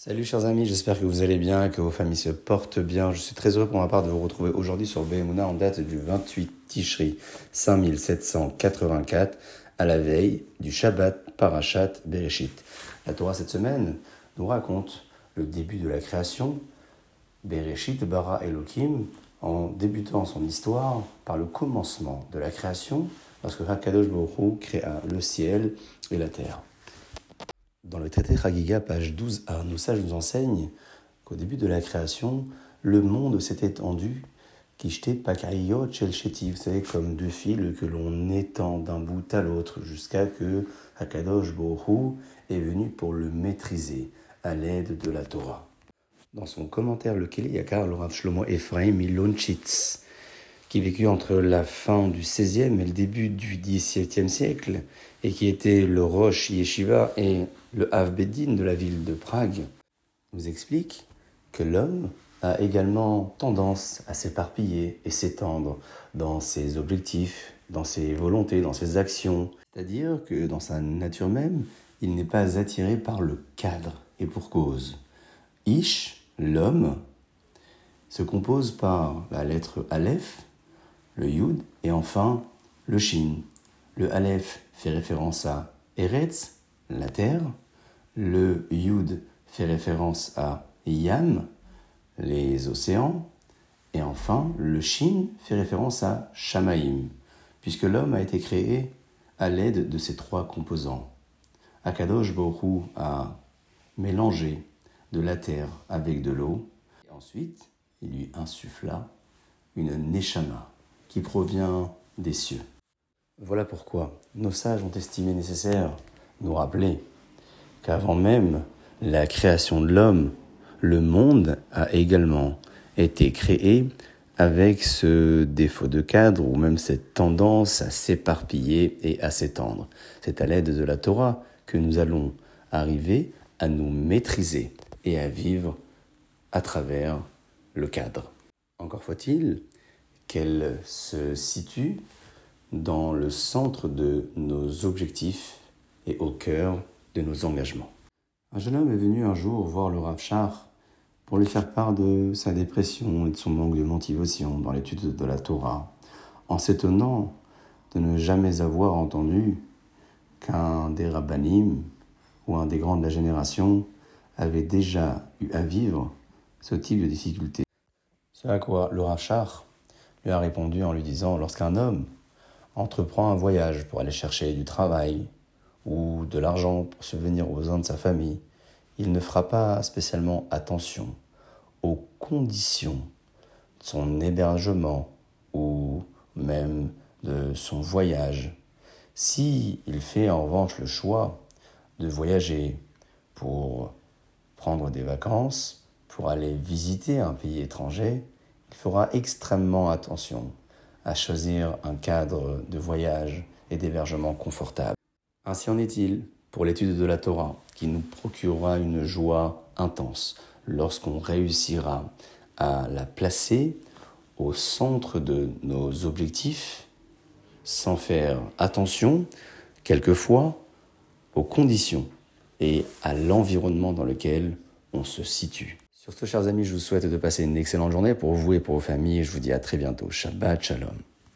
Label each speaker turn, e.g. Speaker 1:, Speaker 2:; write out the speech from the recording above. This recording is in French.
Speaker 1: Salut chers amis, j'espère que vous allez bien, que vos familles se portent bien. Je suis très heureux pour ma part de vous retrouver aujourd'hui sur Behemuna en date du 28 Tishri 5784 à la veille du Shabbat Parashat Bereshit. La Torah cette semaine nous raconte le début de la création, Bereshit bara Elohim, en débutant son histoire par le commencement de la création, lorsque Hakadosh Baruch créa le ciel et la terre. Dans le traité Chagiga, page 12a, nos sages nous enseignent qu'au début de la création, le monde s'est étendu, vous savez, comme deux fils que l'on étend d'un bout à l'autre jusqu'à que Hakadosh Bohu est venu pour le maîtriser à l'aide de la Torah. Dans son commentaire, le Yakar, le Rav Shlomo Ephraim Milonchitz, qui vécut entre la fin du XVIe et le début du XVIIe siècle, et qui était le Roche Yeshiva et le Havbedin de la ville de Prague, nous explique que l'homme a également tendance à s'éparpiller et s'étendre dans ses objectifs, dans ses volontés, dans ses actions. C'est-à-dire que dans sa nature même, il n'est pas attiré par le cadre, et pour cause. Ish, l'homme, se compose par la lettre Aleph, le Yud, et enfin le Shin. Le Aleph fait référence à Eretz, la terre. Le Yud fait référence à Yam, les océans. Et enfin, le Shin fait référence à Shamaim, puisque l'homme a été créé à l'aide de ces trois composants. Akadosh Borou a mélangé de la terre avec de l'eau, et ensuite il lui insuffla une Neshama qui provient des cieux. Voilà pourquoi nos sages ont estimé nécessaire nous rappeler qu'avant même la création de l'homme, le monde a également été créé avec ce défaut de cadre ou même cette tendance à s'éparpiller et à s'étendre. C'est à l'aide de la Torah que nous allons arriver à nous maîtriser et à vivre à travers le cadre. Encore faut-il qu'elle se situe dans le centre de nos objectifs et au cœur de nos engagements. Un jeune homme est venu un jour voir le Rav Shach pour lui faire part de sa dépression et de son manque de motivation dans l'étude de la Torah, en s'étonnant de ne jamais avoir entendu qu'un des rabbanim ou un des grands de la génération avait déjà eu à vivre ce type de difficulté. C'est à quoi le Rav Shach a répondu en lui disant Lorsqu'un homme entreprend un voyage pour aller chercher du travail ou de l'argent pour subvenir aux besoins de sa famille, il ne fera pas spécialement attention aux conditions de son hébergement ou même de son voyage. Si il fait en revanche le choix de voyager pour prendre des vacances, pour aller visiter un pays étranger, il fera extrêmement attention à choisir un cadre de voyage et d'hébergement confortable. Ainsi en est-il pour l'étude de la Torah, qui nous procurera une joie intense lorsqu'on réussira à la placer au centre de nos objectifs, sans faire attention, quelquefois, aux conditions et à l'environnement dans lequel on se situe. Sur chers amis, je vous souhaite de passer une excellente journée pour vous et pour vos familles. Je vous dis à très bientôt. Shabbat Shalom.